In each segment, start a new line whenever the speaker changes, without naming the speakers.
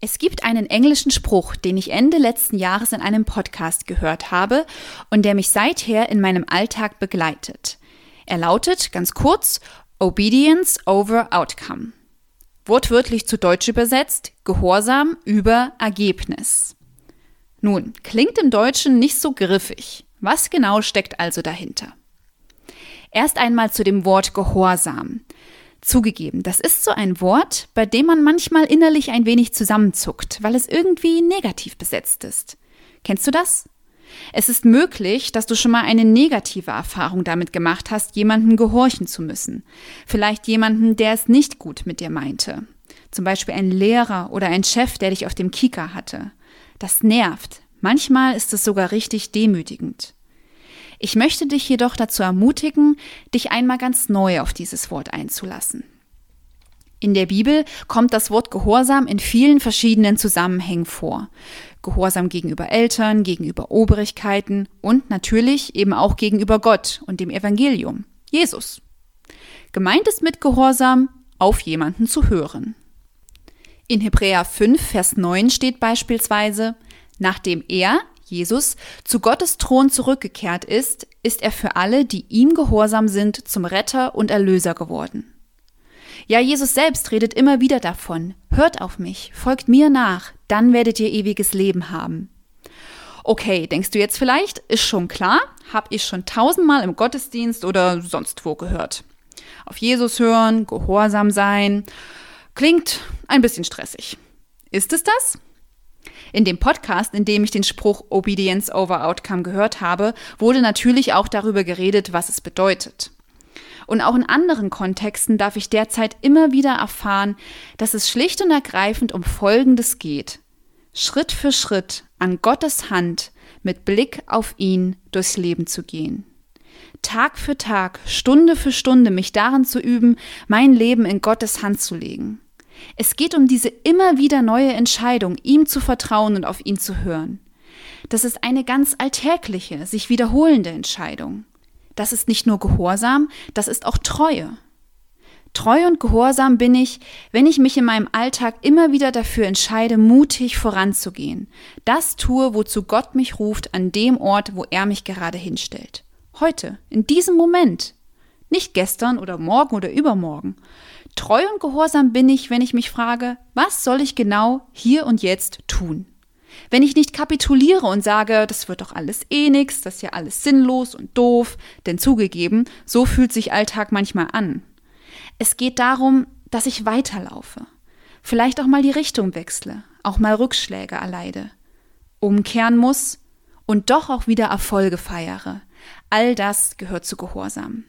Es gibt einen englischen Spruch, den ich Ende letzten Jahres in einem Podcast gehört habe und der mich seither in meinem Alltag begleitet. Er lautet ganz kurz Obedience over Outcome. Wortwörtlich zu Deutsch übersetzt Gehorsam über Ergebnis. Nun, klingt im Deutschen nicht so griffig. Was genau steckt also dahinter? Erst einmal zu dem Wort Gehorsam. Zugegeben, das ist so ein Wort, bei dem man manchmal innerlich ein wenig zusammenzuckt, weil es irgendwie negativ besetzt ist. Kennst du das? Es ist möglich, dass du schon mal eine negative Erfahrung damit gemacht hast, jemandem gehorchen zu müssen. Vielleicht jemanden, der es nicht gut mit dir meinte. Zum Beispiel ein Lehrer oder ein Chef, der dich auf dem Kieker hatte. Das nervt. Manchmal ist es sogar richtig demütigend. Ich möchte dich jedoch dazu ermutigen, dich einmal ganz neu auf dieses Wort einzulassen. In der Bibel kommt das Wort Gehorsam in vielen verschiedenen Zusammenhängen vor. Gehorsam gegenüber Eltern, gegenüber Obrigkeiten und natürlich eben auch gegenüber Gott und dem Evangelium, Jesus. Gemeint ist mit Gehorsam, auf jemanden zu hören. In Hebräer 5, Vers 9 steht beispielsweise, nachdem er, Jesus, zu Gottes Thron zurückgekehrt ist, ist er für alle, die ihm gehorsam sind, zum Retter und Erlöser geworden. Ja, Jesus selbst redet immer wieder davon, hört auf mich, folgt mir nach, dann werdet ihr ewiges Leben haben. Okay, denkst du jetzt vielleicht, ist schon klar, hab ich schon tausendmal im Gottesdienst oder sonst wo gehört. Auf Jesus hören, gehorsam sein, klingt ein bisschen stressig. Ist es das? In dem Podcast, in dem ich den Spruch Obedience over Outcome gehört habe, wurde natürlich auch darüber geredet, was es bedeutet. Und auch in anderen Kontexten darf ich derzeit immer wieder erfahren, dass es schlicht und ergreifend um Folgendes geht. Schritt für Schritt an Gottes Hand mit Blick auf ihn durchs Leben zu gehen. Tag für Tag, Stunde für Stunde mich darin zu üben, mein Leben in Gottes Hand zu legen. Es geht um diese immer wieder neue Entscheidung, ihm zu vertrauen und auf ihn zu hören. Das ist eine ganz alltägliche, sich wiederholende Entscheidung. Das ist nicht nur Gehorsam, das ist auch Treue. Treu und gehorsam bin ich, wenn ich mich in meinem Alltag immer wieder dafür entscheide, mutig voranzugehen. Das tue, wozu Gott mich ruft, an dem Ort, wo er mich gerade hinstellt. Heute, in diesem Moment. Nicht gestern oder morgen oder übermorgen. Treu und gehorsam bin ich, wenn ich mich frage, was soll ich genau hier und jetzt tun? Wenn ich nicht kapituliere und sage, das wird doch alles eh nix, das ist ja alles sinnlos und doof, denn zugegeben, so fühlt sich Alltag manchmal an. Es geht darum, dass ich weiterlaufe, vielleicht auch mal die Richtung wechsle, auch mal Rückschläge erleide, umkehren muss und doch auch wieder Erfolge feiere. All das gehört zu Gehorsam.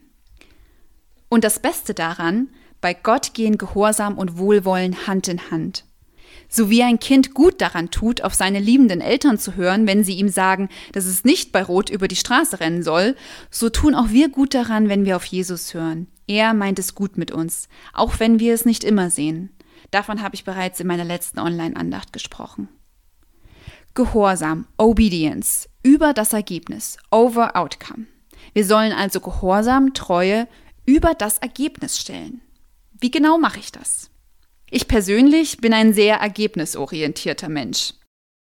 Und das Beste daran, bei Gott gehen Gehorsam und Wohlwollen Hand in Hand. So wie ein Kind gut daran tut, auf seine liebenden Eltern zu hören, wenn sie ihm sagen, dass es nicht bei Rot über die Straße rennen soll, so tun auch wir gut daran, wenn wir auf Jesus hören. Er meint es gut mit uns, auch wenn wir es nicht immer sehen. Davon habe ich bereits in meiner letzten Online-Andacht gesprochen. Gehorsam, Obedience, über das Ergebnis, over Outcome. Wir sollen also Gehorsam, Treue über das Ergebnis stellen. Wie genau mache ich das? Ich persönlich bin ein sehr ergebnisorientierter Mensch.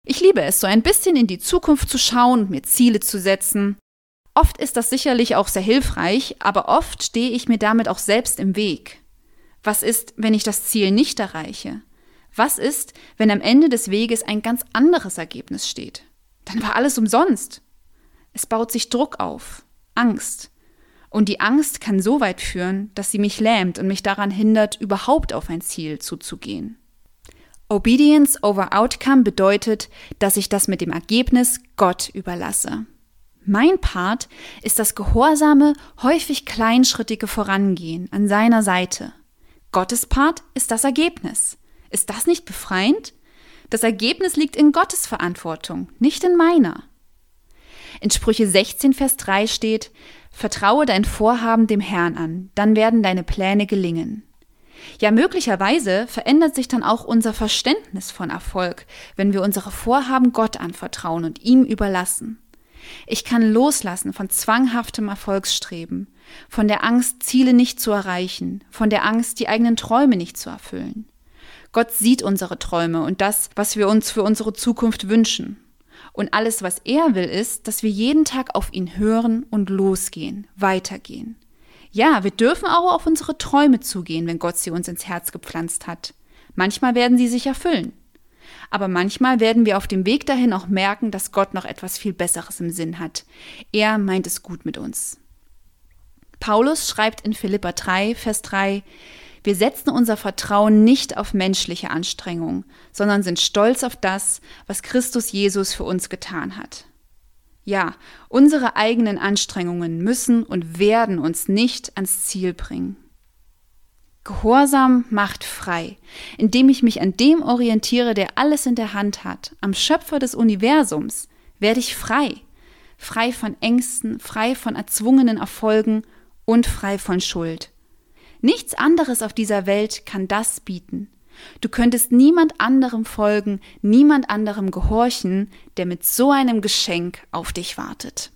Ich liebe es, so ein bisschen in die Zukunft zu schauen und mir Ziele zu setzen. Oft ist das sicherlich auch sehr hilfreich, aber oft stehe ich mir damit auch selbst im Weg. Was ist, wenn ich das Ziel nicht erreiche? Was ist, wenn am Ende des Weges ein ganz anderes Ergebnis steht? Dann war alles umsonst. Es baut sich Druck auf, Angst, und die Angst kann so weit führen, dass sie mich lähmt und mich daran hindert, überhaupt auf ein Ziel zuzugehen. Obedience over Outcome bedeutet, dass ich das mit dem Ergebnis Gott überlasse. Mein Part ist das gehorsame, häufig kleinschrittige Vorangehen an seiner Seite. Gottes Part ist das Ergebnis. Ist das nicht befreiend? Das Ergebnis liegt in Gottes Verantwortung, nicht in meiner. In Sprüche 16, Vers 3 steht, Vertraue dein Vorhaben dem Herrn an, dann werden deine Pläne gelingen. Ja, möglicherweise verändert sich dann auch unser Verständnis von Erfolg, wenn wir unsere Vorhaben Gott anvertrauen und ihm überlassen. Ich kann loslassen von zwanghaftem Erfolgsstreben, von der Angst, Ziele nicht zu erreichen, von der Angst, die eigenen Träume nicht zu erfüllen. Gott sieht unsere Träume und das, was wir uns für unsere Zukunft wünschen. Und alles, was er will, ist, dass wir jeden Tag auf ihn hören und losgehen, weitergehen. Ja, wir dürfen auch auf unsere Träume zugehen, wenn Gott sie uns ins Herz gepflanzt hat. Manchmal werden sie sich erfüllen. Aber manchmal werden wir auf dem Weg dahin auch merken, dass Gott noch etwas viel Besseres im Sinn hat. Er meint es gut mit uns. Paulus schreibt in Philippa 3, Vers 3, wir setzen unser Vertrauen nicht auf menschliche Anstrengungen, sondern sind stolz auf das, was Christus Jesus für uns getan hat. Ja, unsere eigenen Anstrengungen müssen und werden uns nicht ans Ziel bringen. Gehorsam macht frei, indem ich mich an dem orientiere, der alles in der Hand hat, am Schöpfer des Universums, werde ich frei, frei von Ängsten, frei von erzwungenen Erfolgen und frei von Schuld. Nichts anderes auf dieser Welt kann das bieten. Du könntest niemand anderem folgen, niemand anderem gehorchen, der mit so einem Geschenk auf dich wartet.